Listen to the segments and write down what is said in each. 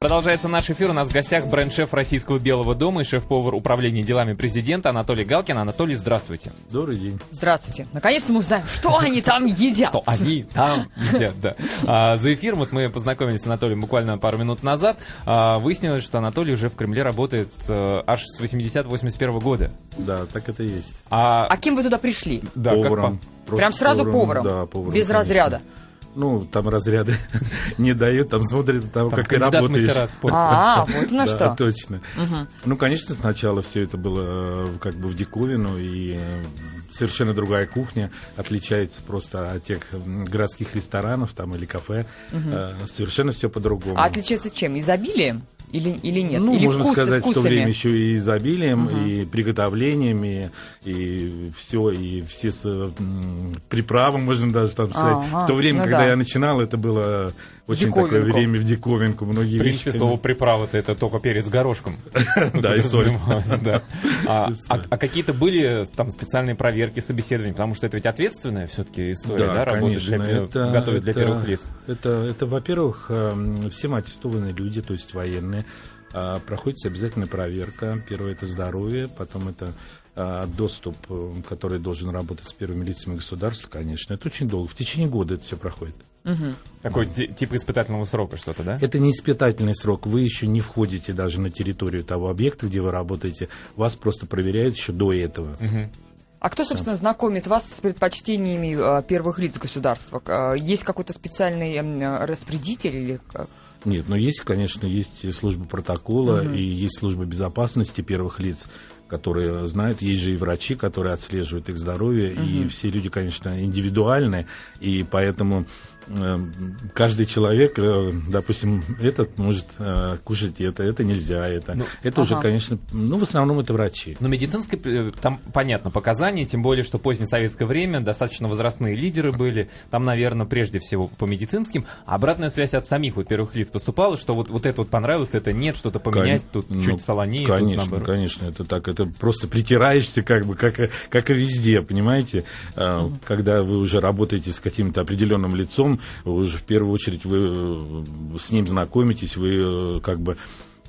Продолжается наш эфир. У нас в гостях бренд-шеф Российского Белого дома и шеф-повар управления делами президента Анатолий Галкин. Анатолий, здравствуйте. Добрый день. Здравствуйте. Наконец-то мы узнаем, что они там едят. Что они там едят, да. А, за эфир вот мы познакомились с Анатолием буквально пару минут назад. А, выяснилось, что Анатолий уже в Кремле работает а, аж с 80-81 года. Да, так это и есть. А, а кем вы туда пришли? Да, поваром. Как, Прям сразу поваром? Да, поваром. Без конечно. разряда? Ну, там разряды не дают, там смотрят от того, там как ты работаешь. А, вот на что. точно. Ну, конечно, сначала все это было э, как бы в диковину, и э, совершенно другая кухня, отличается просто от тех городских ресторанов там или кафе. Э, совершенно все по-другому. А отличается чем? Изобилием? Или, или нет? Ну, или можно вкусы, сказать, вкусами? в то время еще и изобилием, угу. и приготовлениями, и все, и все с м, приправы, можно даже там сказать. Ага, в то время, ну когда да. я начинал, это было очень Диковинку. такое время в диковинку. Многие В принципе, вещи, слово приправа-то это только перец с горошком. Да, и соль. Подразумевалось, да. А, И соль. а- а какие-то были там специальные проверки, собеседования? Потому что это ведь ответственная все-таки история, да, работать конечно, для, первых лиц. Это, во-первых, эм, все мы аттестованные люди, то есть военные. А, Проходит обязательная проверка. Первое это здоровье, потом это а, доступ, э, который должен работать с первыми лицами государства, конечно. Это очень долго. В течение года это все проходит. Такой ди- типа испытательного срока что-то, да? Это не испытательный срок. Вы еще не входите даже на территорию того объекта, где вы работаете. Вас просто проверяют еще до этого. А кто, собственно, знакомит вас с предпочтениями э, первых лиц государства? Э, Есть какой-то специальный э, распределитель или? Нет, но есть, конечно, есть служба протокола и есть служба безопасности первых лиц, которые знают. Есть же и врачи, которые отслеживают их здоровье. И все люди, конечно, индивидуальны. И поэтому каждый человек, э, допустим, этот может э, кушать это, это нельзя, это. Ну, это уже, ага. конечно, ну, в основном это врачи. Но медицинское, э, там понятно показания, тем более, что позднее советское время, достаточно возрастные лидеры были, там, наверное, прежде всего по медицинским, а обратная связь от самих вот первых лиц поступала, что вот, вот это вот понравилось, это нет, что-то поменять, Кон- тут ну, чуть солонее, тут Конечно, наоборот. конечно, это так. Это просто притираешься, как бы, как, как и везде, понимаете? А, Когда вы уже работаете с каким-то определенным лицом, вы уже в первую очередь вы э, с ним знакомитесь, вы э, как бы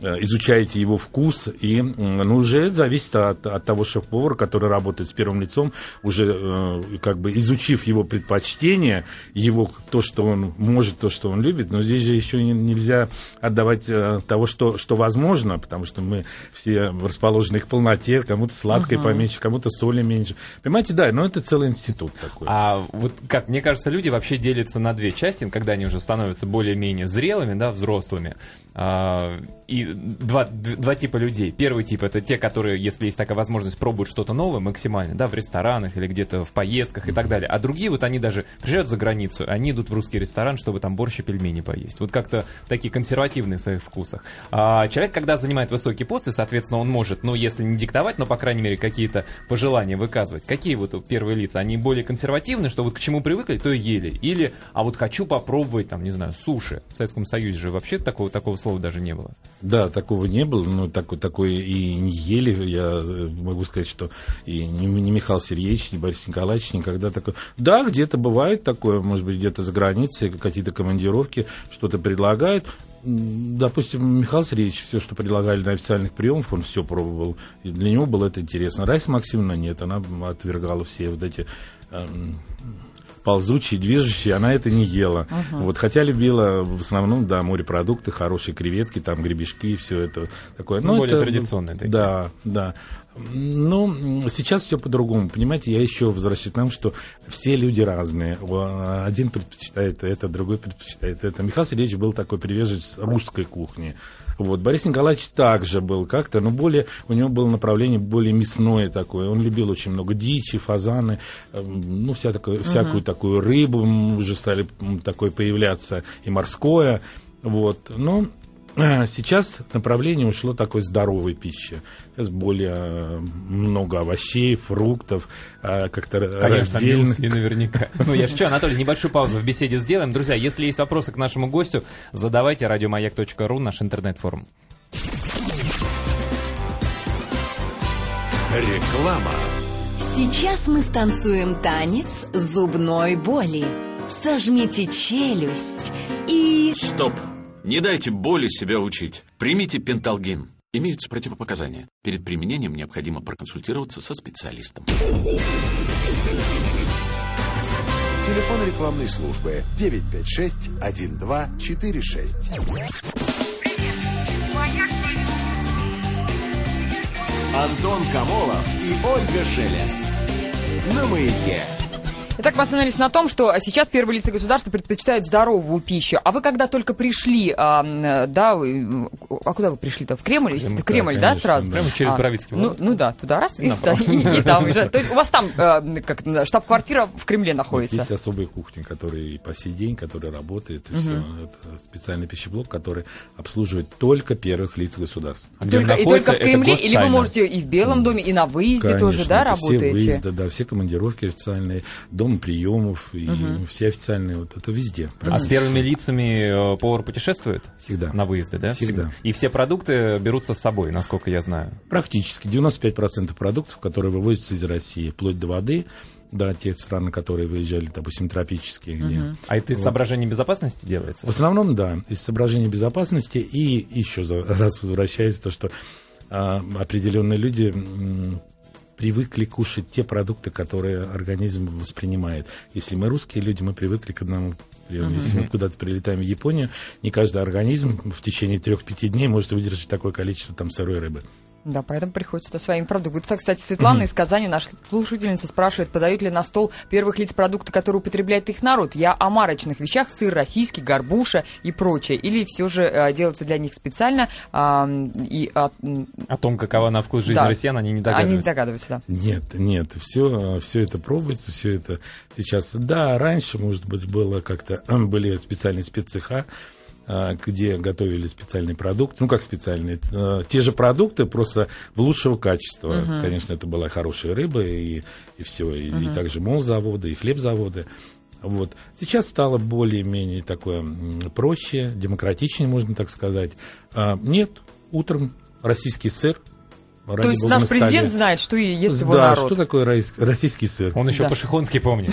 изучаете его вкус, и ну, уже зависит от, от того шеф-повара, который работает с первым лицом, уже э, как бы изучив его предпочтения, его то, что он может, то, что он любит, но здесь же еще не- нельзя отдавать э, того, что, что возможно, потому что мы все расположены к полноте, кому-то сладкой поменьше, кому-то соли меньше. Понимаете, да, но это целый институт такой. А вот как, мне кажется, люди вообще делятся на две части, когда они уже становятся более-менее зрелыми, да, взрослыми. А, и два, два типа людей. Первый тип это те, которые, если есть такая возможность, пробуют что-то новое максимально, да, в ресторанах или где-то в поездках и так далее. А другие вот они даже приезжают за границу, они идут в русский ресторан, чтобы там борщ и пельмени поесть. Вот как-то такие консервативные в своих вкусах. А человек, когда занимает высокий пост, и, соответственно, он может, ну, если не диктовать, но, по крайней мере, какие-то пожелания выказывать. Какие вот первые лица? Они более консервативны, что вот к чему привыкли, то и ели. Или, а вот хочу попробовать, там, не знаю, суши. В Советском Союзе же вообще такого, такого слова даже не было. Да, такого не было, но такой, такой и не ели. Я э, могу сказать, что и ни, ни Михаил Сергеевич, ни Борис Николаевич никогда такое... Да, где-то бывает такое, может быть, где-то за границей, какие-то командировки, что-то предлагают. Допустим, Михаил Сергеевич все, что предлагали на официальных приемах, он все пробовал. И для него было это интересно. Райса Максимовна нет, она отвергала все вот эти эм, ползучие, движущие, она это не ела. Вот, хотя любила в основном, да, морепродукты, хорошие креветки, там гребешки, все это такое. Ну, Но более это- традиционные такие. Да, да. Ну, сейчас все по-другому. Понимаете, я еще возвращаюсь к тому, что все люди разные. Один предпочитает это, другой предпочитает это. Михаил Сергеевич был такой приверженец русской кухни. Вот. Борис Николаевич также был как-то, но более, у него было направление более мясное такое. Он любил очень много дичи, фазаны, эм, ну, вся такое, всякую такую рыбу, уже стали м, такое появляться, и морское. Вот. Но сейчас направление ушло такой здоровой пищи. Сейчас более э, много овощей, фруктов, э, как-то Конечно, раздельно. мюсли наверняка. Ну, я шучу, Анатолий, небольшую паузу в беседе сделаем. Друзья, если есть вопросы к нашему гостю, задавайте радиомаяк.ру, наш интернет-форум. Реклама. Сейчас мы станцуем танец зубной боли. Сожмите челюсть и... Стоп. Не дайте боли себя учить. Примите пенталгин. Имеются противопоказания. Перед применением необходимо проконсультироваться со специалистом. Телефон рекламной службы 956-1246. Антон Камолов и Ольга Шелес. На маяке. Итак, мы остановились на том, что сейчас первые лица государства предпочитают здоровую пищу. А вы когда только пришли, а, м, да, вы- а куда вы пришли-то? В Кремль? Если Кремль, в Кремль, да, да, конечно, сразу? да. Прямо через А, Боровицкий ну, ну да, туда раз, и, и- и там уезжать. То есть у вас там э, как штаб-квартира в Кремле находится? Есть особая кухня, которая и по сей день, которая работает, и. Это специальный пищеблок, который обслуживает только первых лиц государства. А Только, и только в Кремле? Или вы можете и в Белом доме, и на выезде тоже, да, это Все работаете? выезды, да, все командировки официальные, дом приемов, и все официальные, вот это везде. А с первыми лицами э, повар путешествует? Всегда. На выезды, да? Всегда. И все продукты берутся с собой, насколько я знаю. Практически 95% продуктов, которые вывозятся из России, вплоть до воды, да, те страны, которые выезжали, допустим, тропические, где А это из соображений безопасности делается? В основном, да, из соображений безопасности и еще раз возвращаясь то, что а, определенные люди привыкли кушать те продукты, которые организм воспринимает. Если мы русские люди, мы привыкли к одному приему. Если мы куда-то прилетаем в Японию, не каждый организм в течение трех-пяти дней может выдержать такое количество там сырой рыбы. Да, поэтому приходится -то своими продуктами. Кстати, Светлана из Казани, наша слушательница, спрашивает, подают ли на стол первых лиц продукты, которые употребляет их народ. Я о марочных вещах, сыр российский, горбуша и прочее. Или все же э, делается для них специально а, и а, м, О том, какова на вкус жизнь да. россиян, они не Они не догадываются. догадываются, да. Нет, нет, все, все это пробуется, все это сейчас. Да, раньше, может быть, было как-то были специальные спеццеха, где готовили специальный продукт, ну как специальные, э, те же продукты, просто в лучшего качества. Конечно, это была хорошая рыба и, и все, и, и также молзаводы, и хлебзаводы. Вот. Сейчас стало более-менее такое проще, демократичнее, можно так сказать. А, нет, утром российский сыр. То ради есть бога, наш на столе. президент знает, что и ест его да, народ. что такое российский сыр? Он еще Да. по-шихонски помнит.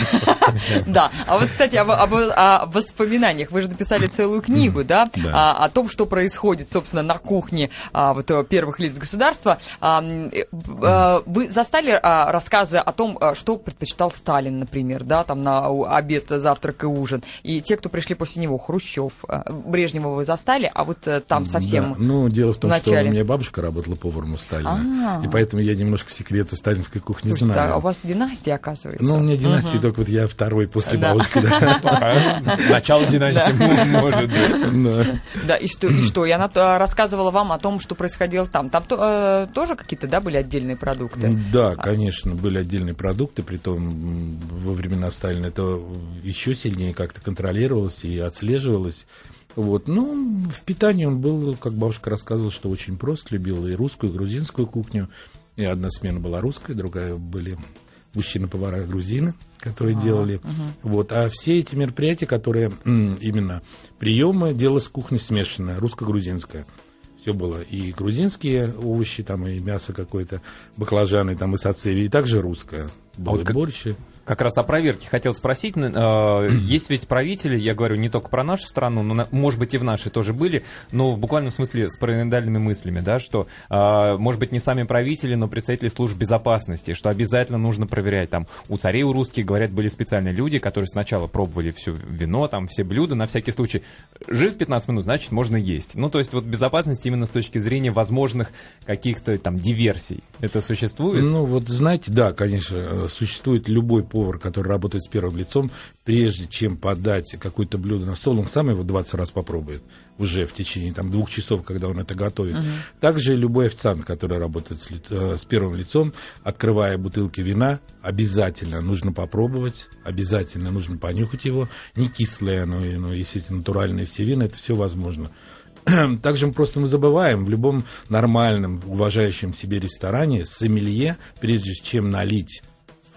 Да, а вот, кстати, о воспоминаниях. Вы же написали целую книгу, да. А, о том, что происходит, собственно, на кухне а, вот, э, первых лиц государства. Э, э, вы застали а, рассказы о том, что предпочитал Сталин, например, да, там на обед, завтрак и ужин. И те, кто пришли после него, Хрущев, Брежнева вы застали, а вот там совсем... Да. Ну, дело в том, что у меня бабушка работала поваром у Сталина. И поэтому я немножко секреты сталинской кухни Слушайте, знаю. а у вас династия, оказывается. Ну, у меня династии только вот я второй после Да. бабушки. да. А, Начало династии может быть. Да. Да, и что, и что? И она э, рассказывала вам о том, что происходило там. Там э, тоже какие-то, да, были отдельные продукты? Да, конечно, были отдельные продукты, притом м, во времена Сталина это еще сильнее как-то контролировалось и отслеживалось. Вот. Ну, в питании он был, как бабушка рассказывала, что очень прост, любил и русскую, и грузинскую кухню. И одна смена была русская, другая были мужчины-повара грузины, которые делали. Вот. А все эти мероприятия, которые именно приемы, дело с кухней смешанное, русско-грузинское. Все было. И грузинские овощи, там, и мясо какое-то, баклажаны, там, и сациви, и также русское. Было вот и как- борщи. Как раз о проверке хотел спросить. Э, Есть ведь правители, я говорю не только про нашу страну, но, может быть, и в нашей тоже были, но в буквальном смысле с параноидальными мыслями, да, что, э, может быть, не сами правители, но представители служб безопасности, что обязательно нужно проверять. Там у царей, у русских, говорят, были специальные люди, которые сначала пробовали все вино, там все блюда, на всякий случай. Жив 15 минут, значит, можно есть. Ну, то есть, вот безопасность именно с точки зрения возможных каких-то там диверсий. Это существует? Ну, вот знаете, да, конечно, э, существует любой повар, который работает с первым лицом, прежде чем подать какое-то блюдо на стол, он сам его 20 раз попробует уже в течение там, двух часов, когда он это готовит. Также любой официант, который работает с, э, с первым лицом, открывая бутылки вина, обязательно нужно попробовать, обязательно нужно понюхать его. Не кислое, но, и- но если это натуральные все вина, это все возможно. Также мы просто мы забываем, в любом нормальном, уважающем себе ресторане сомелье, прежде чем налить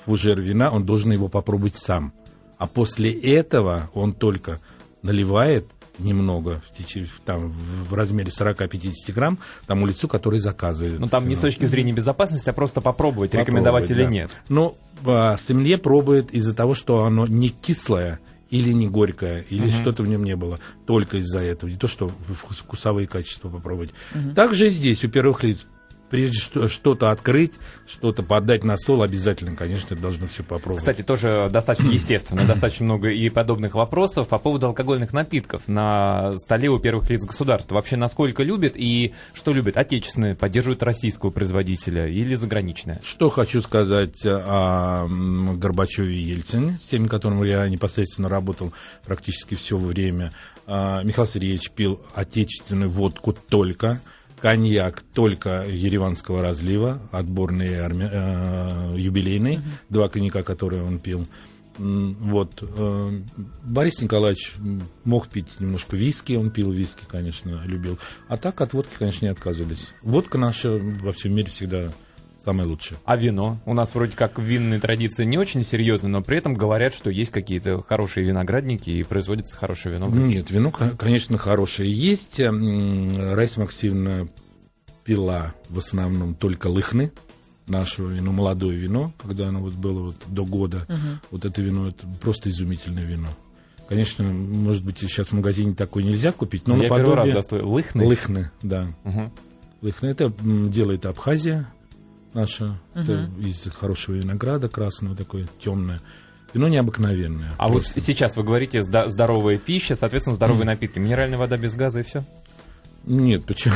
фужер вина, он должен его попробовать сам. А после этого он только наливает немного, в, там, в размере 40-50 грамм, тому лицу, который заказывает. Ну, там не с Ну, точки зрения безопасности, а просто попробовать, попробовать, рекомендовать или да. нет. Но а, сомелье пробует из-за того, что оно не кислое или не горькое, или что-то в нем не было. Только из-за этого. Не то, что вкус- вкусовые качества попробовать. Также и здесь у первых лиц прежде что- что-то открыть, что-то подать на стол, обязательно, конечно, должно все попробовать. Кстати, тоже достаточно естественно, достаточно много и подобных вопросов по поводу алкогольных напитков на столе у первых лиц государства. Вообще, насколько любят и что любят? Отечественные, поддерживают российского производителя или заграничное? Что хочу сказать о м, Горбачеве и Ельцине, с теми, которыми я непосредственно работал практически все время. А, Михаил Сергеевич пил отечественную водку только, коньяк только ереванского разлива, отборный арми- э, юбилейный, два коньяка, которые он пил. Вот. э, Борис Николаевич мог пить немножко виски, он пил виски, конечно, любил. А так от водки, конечно, не отказывались. Водка наша во всем мире всегда самая лучшая. А вино? У нас вроде как винные традиции не очень серьезные, но при этом говорят, что есть какие-то хорошие виноградники и производится хорошее вино. Нет, вино, ко- конечно, хорошее есть. М, Раиса Максимовна пила в основном только лыхны, наше вино, молодое вино, когда оно вот было вот до года. Вот это вино, это просто изумительное вино. Конечно, может быть, сейчас в магазине такое нельзя купить, но Я первый раз наподобие... достаю. Лыхны? Лыхны, да. Мгм. Лыхны. Это делает Абхазия наша. Это из хорошего винограда красного, такое темное. Вино необыкновенное. А вот просто. сейчас вы говорите здоровая пища, соответственно, здоровые напитки. Минеральная вода без газа и все? Нет, почему?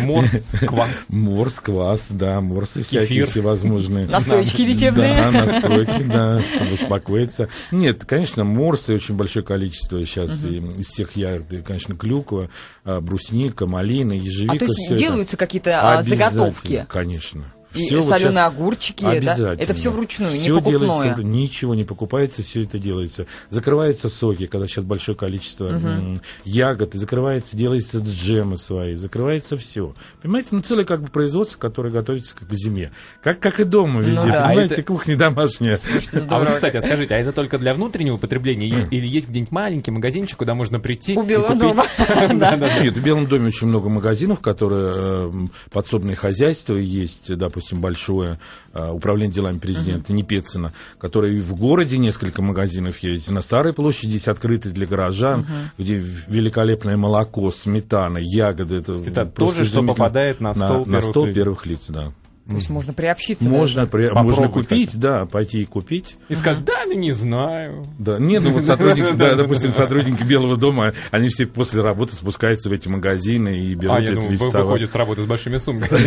Морс, квас. Морс, квас, да, морсы всякие всевозможные. Настойки лечебные. Да, настойки, да, чтобы успокоиться. Нет, конечно, морсы очень большое количество сейчас. Из всех ягод, конечно, клюква, а, брусника, малина, ежевика. А то есть делаются какие-то а, заготовки? Конечно. И Всё вот соленые огурчики, да? Обязательно. Это все вручную, не Всё покупное. делается, ничего не покупается, все это делается. Закрываются соки, когда сейчас большое количество м, ягод, и закрывается, делается джемы свои, закрывается все. Понимаете, ну целое как бы производство, которое готовится как к зиме. Как, как и дома везде, Ну да. понимаете, А это- кухня домашняя. А вот, Здорово. кстати, а скажите, а это только для внутреннего потребления и- или есть где-нибудь маленький магазинчик, куда можно прийти У и Белого дома. Нет, в Белом доме очень много магазинов, которые э, подсобные хозяйства есть, допустим, большое э, управление делами президента Непецина, которое и в городе несколько магазинов есть, на Старой площади есть открытые для горожан, где в- великолепное молоко, сметана, ягоды. Это, Это просто тоже, что попадает на стол на первых стол лиц. первых лиц, да. То есть можно приобщиться. Можно, даже. при- можно купить, хотя да, пойти и купить. И сказать, да, ну не знаю. Да, не, ну вот сотрудники, да, допустим, сотрудники Белого дома, они все после работы спускаются в эти магазины и берут А, я думаю, весь товар. выходят с работы с большими сумками.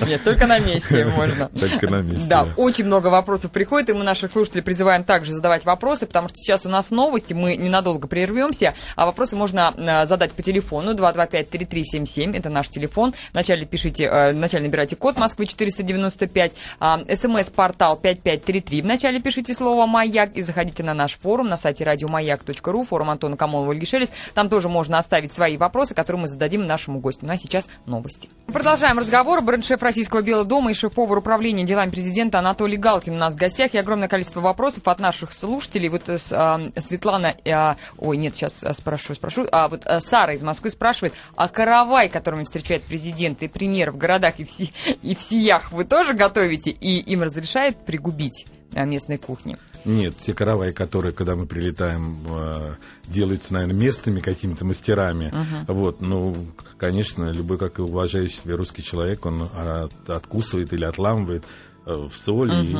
Нет, только на месте можно. Только на месте. Да, да. очень много вопросов приходит, и мы наших слушателей призываем также задавать вопросы, потому что сейчас у нас новости, мы ненадолго прервемся, а вопросы можно э, задать по телефону 225-3377, это наш телефон. Вначале пишите, э, вначале набирайте код Москвы 495, а, смс-портал 5533, вначале пишите слово «Маяк» и заходите на наш форум на сайте радиомаяк.ру, форум Антона Камолова, Ольги Шелест. Там тоже можно оставить свои вопросы, которые мы зададим нашему гостю. Ну а сейчас новости. Продолжаем разговор. Бренд-шеф Российского Белого дома и шеф-повар управления делами президента Анатолий Галкин у нас в гостях. И огромное количество вопросов от наших слушателей. Вот э, а, Светлана, а, ой, нет, сейчас а, спрошу, спрошу. А вот а, Сара из Москвы спрашивает, а каравай, которыми встречает президент и премьер в городах и в, си- и в сиях, вы тоже готовите? И им разрешают пригубить а, местной кухни? Нет, все караваи, которые, когда мы прилетаем, э, делаются, наверное, местными какими-то мастерами. Вот, ну, конечно, любой, как и уважающий себя русский человек, он от- откусывает или отламывает э, в соль, и,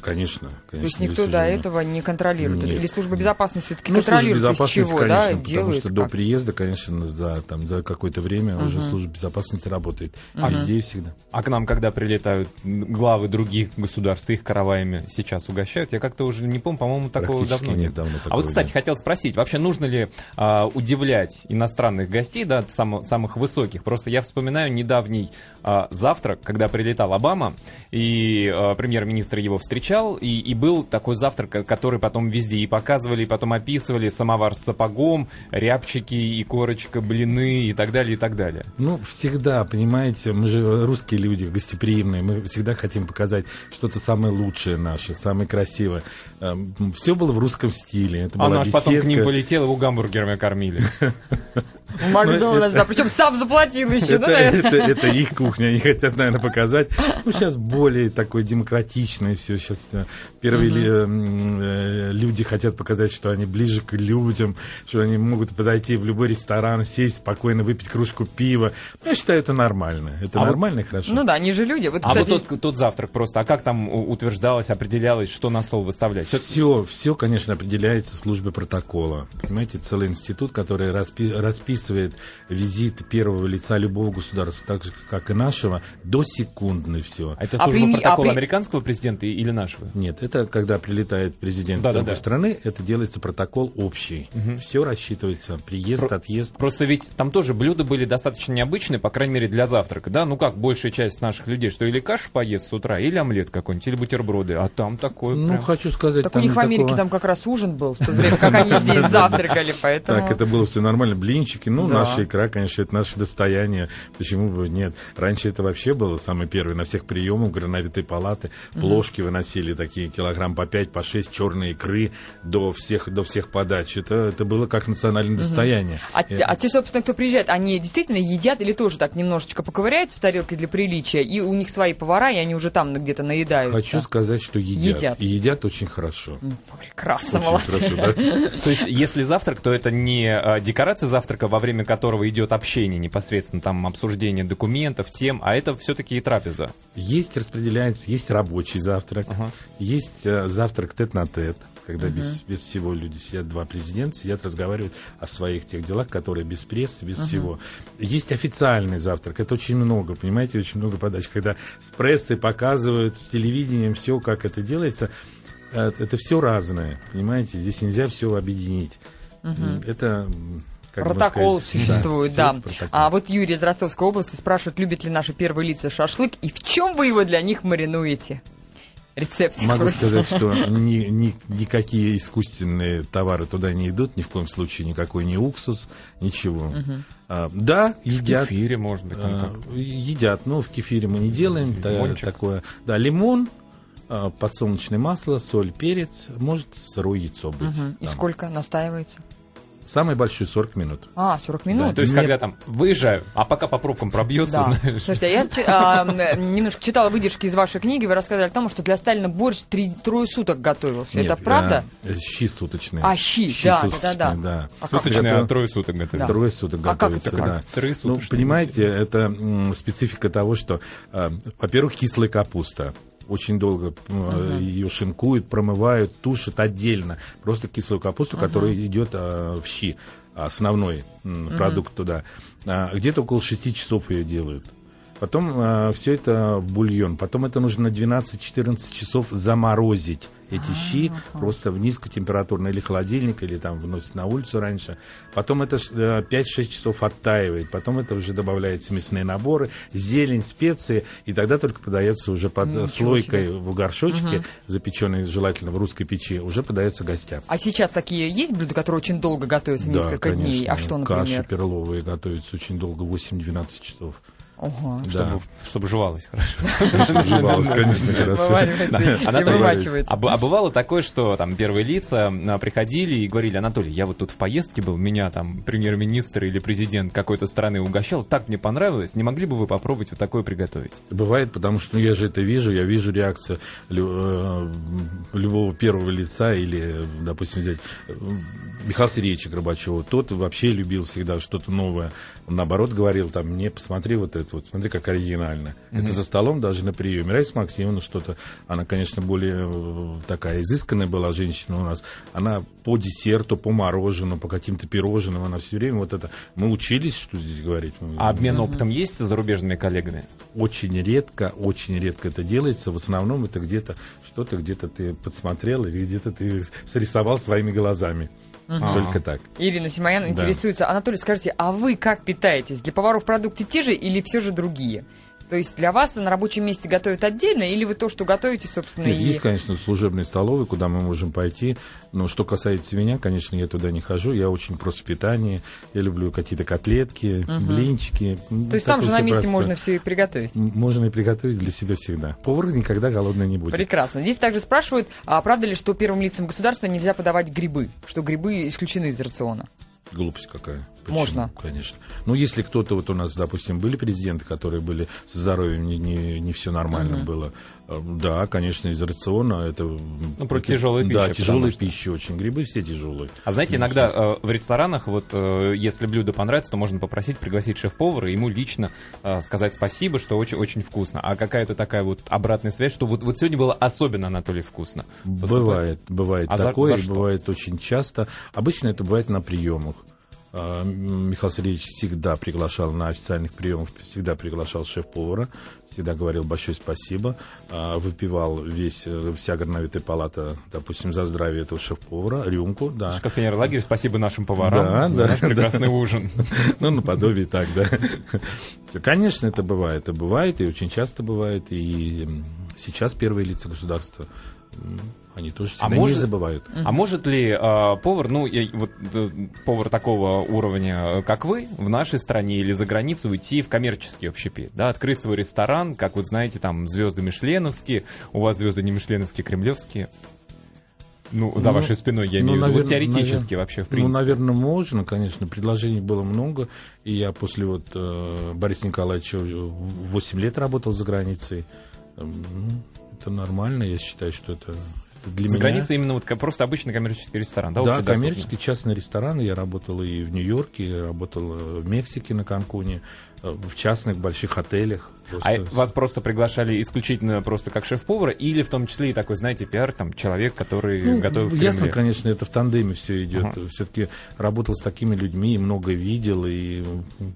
конечно, конечно. То есть никто до ну, этого не контролирует? Нет. Или служба безопасности все-таки Ну, служба контролирует, из безопасности, чего, конечно, да, потому делают? что до как? приезда, конечно, за, там, за какое-то время уже служба безопасности работает. Везде и всегда. А к нам, когда прилетают главы других государств, их караваями сейчас угощают, я как-то уже не помню, по-моему, такого давно нет, давно А такого вот, кстати, нет. хотел спросить, вообще нужно ли а, удивлять иностранных гостей, да, само- самых высоких? Просто я вспоминаю недавний а, завтрак, когда прилетал Обама, и а, премьер-министр его встречал, и, и был такой завтрак, ко- который потом везде и показывали, и потом описывали, самовар с сапогом, рябчики, и корочка, блины, и так далее, и так далее. Ну, всегда, понимаете, мы же русские люди, гостеприимные, мы всегда хотим показать что-то самое лучшее наше, самое красивое. Все было в русском стиле. Это А была наш потом к ним беседка. полетел, его гамбургерами кормили. В Макдональдс, да. Причем сам заплатил еще, Это, да, это, это их кухня, они хотят, наверное, показать. Ну, сейчас более такое демократичное все. Сейчас э, первые ли- м, э, люди хотят показать, что они ближе к людям, что они могут подойти в любой ресторан, сесть спокойно, выпить кружку пива. Ну, Я считаю, это нормально. Это А вот- нормально и хорошо. Ну да, они же люди. Вот, А вот тот, тот завтрак просто, а как там утверждалось, определялось, что на стол выставлять? Все, все, конечно, определяется службой протокола. Понимаете, целый институт, который распи- расписывает визит первого лица любого государства, так же, как и нашего, до секундно все. А это А служба а протокола при- американского президента или нашего? Нет, это когда прилетает президент Да-да-да. другой страны, это делается протокол общий. Все рассчитывается, приезд, отъезд. Просто ведь там тоже блюда были достаточно необычные, по крайней мере, для завтрака, да? Ну как, большая часть наших людей, что или кашу поест с утра, или омлет какой-нибудь, или бутерброды, а там такое Ну, прям- хочу сказать, так у там них в Америке такого- там как раз ужин был, в то время как они здесь завтракали, поэтому... Так, это было все нормально. Блинчики, ну, Да. наша икра, конечно, это наше достояние. Почему бы нет? Раньше это вообще было самое первое. На всех приемах грановитой палаты плошки выносили такие килограмм по 5, по 6 черной икры до всех, до всех подач. Это, это было как национальное достояние. А, Э, а те, собственно, кто приезжает, они действительно едят или тоже так немножечко поковыряются в тарелке для приличия, и у них свои повара, и они уже там где-то наедаются? Хочу сказать, что едят. Едят. И едят очень хорошо. Прекрасно, Очень молодцы. хорошо, да? То есть, если завтрак, то это не а, декорация завтрака, во время которого идет общение непосредственно, там обсуждение документов, тем, а это все-таки и трапеза. Есть распределяется, есть рабочий завтрак, Ага. есть э, завтрак тет-на-тет, когда без, без всего люди сидят, два президента сидят, разговаривают о своих тех делах, которые без прессы, без всего. Есть официальный завтрак, это очень много, понимаете, очень много подач, когда с прессой показывают, с телевидением все, как это делается. Э, Это все разное, понимаете, здесь нельзя все объединить. Это... как бы Протокол сказать, существует, да. суть протокола. А вот Юрий из Ростовской области спрашивает, любят ли наши первые лица шашлык, и в чем вы его для них маринуете? Рецепт. Могу сказать, что ни, ни- никакие искусственные товары туда не идут, ни в коем случае никакой не уксус, ничего. А, да, В едят. кефире, может быть, там а, едят, но в кефире мы не делаем Лимончик. такое. Да, лимон, а, подсолнечное масло, соль, перец, может сырое яйцо быть. Мгм. И там. сколько настаивается? Самый большой 40 минут. А, 40 минут? То есть, Не- когда там выезжаю, а пока по пробкам пробьется, Да. знаешь. Слушайте, а я а, немножко читала выдержки из вашей книги, вы рассказывали о том, что для Сталина борщ три, трое суток готовился. Нет, Это правда? а, э, щи суточные. А, щи, да, суточные, да, да. да. А как Суточные, это? а трое суток готовят. Да. Трое суток А как это как? да. Трое Ну, суточные. понимаете, это м, специфика того, что, э, во-первых, кислая капуста. Очень долго э, ее шинкуют, промывают, тушат отдельно. Просто кислую капусту, которая идет э, в щи, основной м, продукт туда. А, где-то около 6 часов ее делают. Потом все это бульон. Потом это нужно на 12-14 часов заморозить эти щи просто в низкотемпературный или холодильник, или там вносят на улицу раньше. Потом это ж, э, 5-6 часов оттаивает. Потом это уже добавляются мясные наборы, зелень, специи. И тогда только подается уже под Ничего слойкой себе. в горшочке, запеченной желательно в русской печи, уже подается гостям. А сейчас такие есть блюда, которые очень долго готовятся, несколько дней? А что, Каши например? перловые готовятся очень долго, 8-12 часов. Ого. Да. Чтобы, чтобы жевалось хорошо. Жевалось, конечно, хорошо. Анатолий, вымачивается. А, а бывало такое, что там первые лица а, приходили и говорили, Анатолий, я вот тут в поездке был, меня там премьер-министр или президент какой-то страны угощал, так мне понравилось, не могли бы вы попробовать вот такое приготовить? Бывает, потому что ну, я же это вижу, я вижу реакцию э, любого первого лица или, допустим, взять э, Михаила Сергеевича Горбачева. Тот вообще любил всегда что-то новое. Он, наоборот, говорил, там, мне посмотри вот это, вот, смотри, как оригинально. Это за столом даже на приеме. Раиса Максимовна что-то, она, конечно, более э, такая изысканная была женщина у нас. Она по десерту, по мороженому, по каким-то пирожным, она все время вот это... Мы учились, что здесь говорить. А обмен опытом есть с зарубежными коллегами? Очень редко, очень редко это делается. В основном это где-то что-то где-то ты подсмотрел или где-то ты срисовал своими глазами. Только так. Ирина Симоян Да. интересуется. Анатолий, скажите, а вы как питаетесь? Для поваров продукты те же или все же другие? То есть для вас на рабочем месте готовят отдельно, или вы то, что готовите, собственно, Нет, и... есть, конечно, служебные столовые, куда мы можем пойти. Но что касается меня, конечно, я туда не хожу. Я очень просто питание. Я люблю какие-то котлетки, блинчики. То есть там же на месте можно все и приготовить. Можно и приготовить для себя всегда. Повар никогда голодный не будет. Прекрасно. Здесь также спрашивают, а правда ли, что первым лицам государства нельзя подавать грибы? Что грибы исключены из рациона? Глупость какая. Почему? Можно. Конечно. Ну, если кто-то, вот у нас, допустим, были президенты, которые были со здоровьем, не, не, не все нормально было, э, да, конечно, из рациона это... Ну, про это- тяжелая Да, тяжелая что- пища очень. Грибы все тяжелые. А знаете, Ну, иногда сейчас. э, в ресторанах, вот э, если блюдо понравится, то можно попросить пригласить шеф-повара и ему лично э, сказать спасибо, что очень-очень вкусно. А какая-то такая вот обратная связь, что вот, вот сегодня было особенно, Анатолий, вкусно. Поступает? Бывает, бывает А за- такое, за что? бывает очень часто. Обычно это бывает на приемах. А, Михаил Сергеевич всегда приглашал на официальных приемах, всегда приглашал шеф-повара, всегда говорил большое спасибо, а, выпивал весь, э, вся горновитая палата, допустим, за здравие этого шеф-повара, рюмку, да. Шкафенер лагерь, спасибо нашим поварам Да, за да, наш да. прекрасный ужин. Ну, наподобие так, да. Конечно, это бывает. Это бывает, и очень часто бывает. И сейчас первые лица государства, они тоже всегда не может- забывают. А может ли э, повар, ну, я- вот э, повар такого уровня, э, как вы, в нашей стране или за границу уйти в коммерческий общепит, да, открыть свой ресторан, как вот знаете, там звезды Мишленовские, у вас звезды не Мишленовские, кремлевские. Ну, за Ну, вашей спиной, я ну, имею в виду. Вот теоретически навер- вообще, в Ну, принципе. наверное, можно, конечно. Предложений было много. И я после вот э, Бориса Николаевича 8 лет работал за границей. Эм, ну, это нормально, я считаю, что это для За меня... границей именно вот просто обычный коммерческий ресторан, да? Да, коммерческий частный ресторан. Я работал и в Нью-Йорке, работал э, в Мексике на Канкуне, в частных больших отелях. А Просто- вас просто приглашали исключительно просто как шеф-повара или в том числе и такой, знаете, пиар, там, человек, который Ну, готовит в ясно, конечно, это в тандеме все идет. Ага. Все-таки работал с такими людьми, и много видел, и,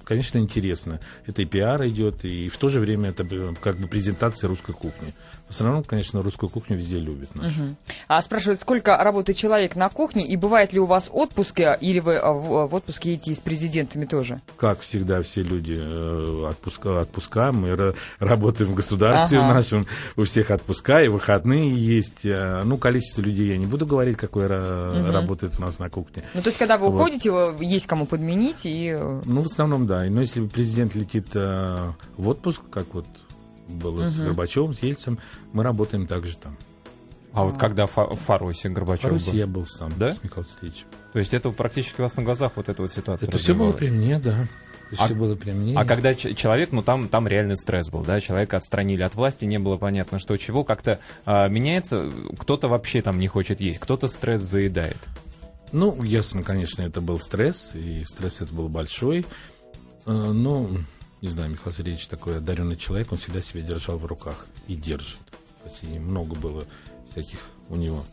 конечно, интересно. Это и пиар идет, и в то же время это э, как бы презентация русской кухни. В основном, конечно, русскую кухню везде любят наши. А спрашивают, сколько работает человек на кухне, и бывает ли у вас отпуски, или вы а, в, в отпуске едете и с президентами тоже? Как всегда, все люди э, отпуска, отпуска, мы ра- работаем в государстве Ага. в нашем, у всех отпуска, и выходные есть. э, Ну, количество людей я не буду говорить, какое ра- работает у нас на кухне. Ну, то есть, когда вы Вот. уходите, э, есть кому подменить, и... э, Ну, в основном, да. Но если президент летит э, в отпуск, как вот было с Горбачевым, с Ельцем, мы работаем также там. А вот когда Фа- в Фаросе В Горбачев Руси был? я был сам, Да? с Михаилом Сергеевичем. То есть это практически у вас на глазах вот эта вот ситуация Это все было при мне, да. А- все было при мне. А когда человек, ну там, там реальный стресс был, да, человека отстранили от власти, не было понятно, что чего, как-то а, меняется, кто-то вообще там не хочет есть, кто-то стресс заедает. Ну, ясно, конечно, это был стресс, и стресс это был большой. Э, Но, не знаю, Михаил Сергеевич такой одаренный человек, он всегда себя держал в руках и держит. И много было всяких у него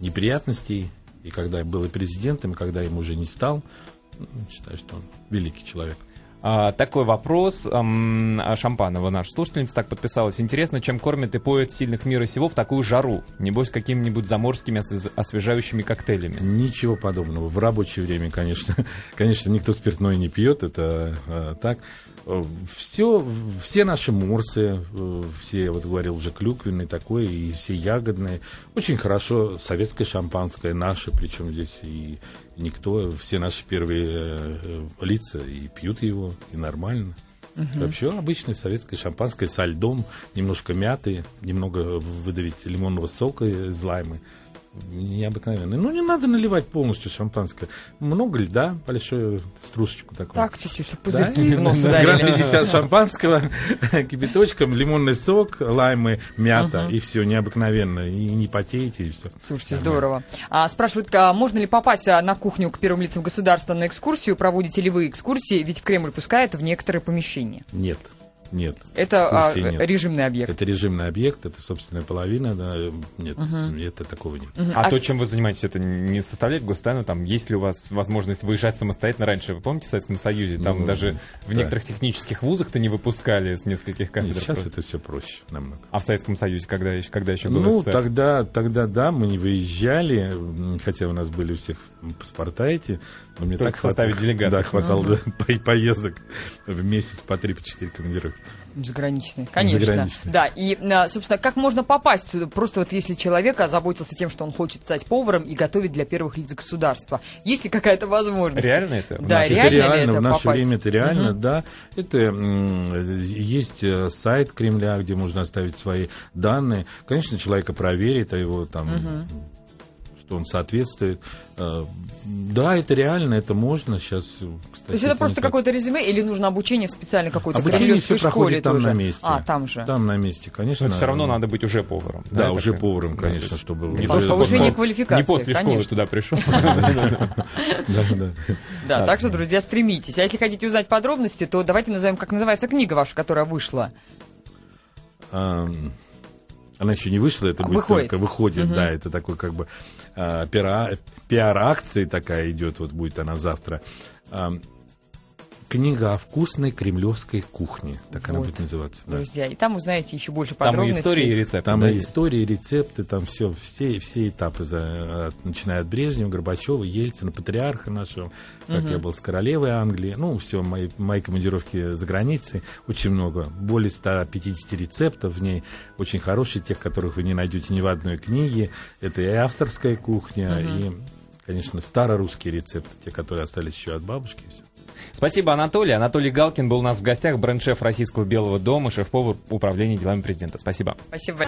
неприятностей, и когда был и президентом, и когда им уже не стал, ну, считаю, что он великий человек. А, такой вопрос. ам, а Шампанова, наша слушательница, так подписалась. Интересно, чем кормят и поют сильных мира сего в такую жару? Небось, какими-нибудь заморскими освежающими коктейлями. Ничего подобного. В рабочее время, конечно, конечно, никто спиртное не пьет, это э, так. Все, все наши морсы, э, все, вот говорил уже, клюквенные такое, и все ягодные. Очень хорошо советское шампанское, наше, причем здесь и никто, все наши первые э, э, лица и пьют его, и нормально. Вообще обычное советское шампанское со льдом, немножко мяты, немного выдавить лимонного сока из лаймы. Необыкновенно. Ну, не надо наливать полностью шампанское. Много льда, большую стружечку такую. Так, чуть-чуть, чтобы Да? пузырьки в нос Грамм ударили. 50 шампанского, кипяточком, лимонный сок, лаймы, мята, и все, необыкновенно. И не потеете, и все. Слушайте, здорово. А, спрашивают, а можно ли попасть а, на кухню к первым лицам государства на экскурсию? Проводите ли вы экскурсии? Ведь в Кремль пускают в некоторые помещения. Нет, нет. Это а, нет. режимный объект. Это режимный объект, это собственная половина, да, нет, это такого нет. А, то, чем вы занимаетесь, это не составляет гостайну? Там есть ли у вас возможность выезжать самостоятельно раньше? Вы помните в Советском Союзе? Там Ну, даже в да. некоторых технических вузах-то не выпускали с нескольких кафедр. Сейчас просто. это все проще намного. А в Советском Союзе, когда еще, когда еще был Ну, СССР? тогда, тогда да, мы не выезжали, хотя у нас были у всех паспорта эти. Но мне Только так в составе хват- делегации. Да, хватало да, по- поездок в месяц по три, по командировки. Заграничный, конечно. Заграничный. Да, и, а, собственно, как можно попасть сюда? Просто вот если человек озаботился тем, что он хочет стать поваром и готовить для первых лиц государства. Есть ли какая-то возможность? Реально это? Да, наше- реально это реально, это в наше попасть? время это реально, да. Это есть э, сайт Кремля, где можно оставить свои данные. Конечно, человека проверит, а его там что он соответствует. Э, Да, это реально, это можно сейчас. Кстати, То есть это просто так- какое-то резюме или нужно обучение в специальной какой-то Обучение все школе проходит там тоже? на месте. А, там же. Там на месте, конечно. Но все равно надо быть уже поваром. Да, это уже же- поваром, да, конечно, есть чтобы не уже- Повышение вот, квалификации, Не после школы конечно. туда пришел. Да, да. Да, так что, друзья, стремитесь. А если хотите узнать подробности, то давайте назовем, как называется книга ваша, которая вышла. Она еще не вышла, это А, будет выходит. только выходит, да, это такой как бы а, пиара- пиар-акция такая идет, вот будет она завтра. Книга о вкусной кремлевской кухне, так она Вот, будет называться. да. Друзья, и там узнаете еще больше Там и подробностей. истории и рецепты. Там да, и истории, рецепты, там все, все, все этапы, за, от- начиная от Брежнева, Горбачева, Ельцина, патриарха нашего, как я был с королевой Англии, ну, все, мои, мои командировки за границей, очень много, более 150 рецептов в ней, очень хорошие, тех, которых вы не найдете ни в одной книге, это и авторская кухня, и, конечно, старорусские рецепты, те, которые остались еще от бабушки, всё. Спасибо, Анатолий. Анатолий Галкин был у нас в гостях, бренд-шеф Российского Белого дома, шеф-повар управления делами президента. Спасибо. Спасибо.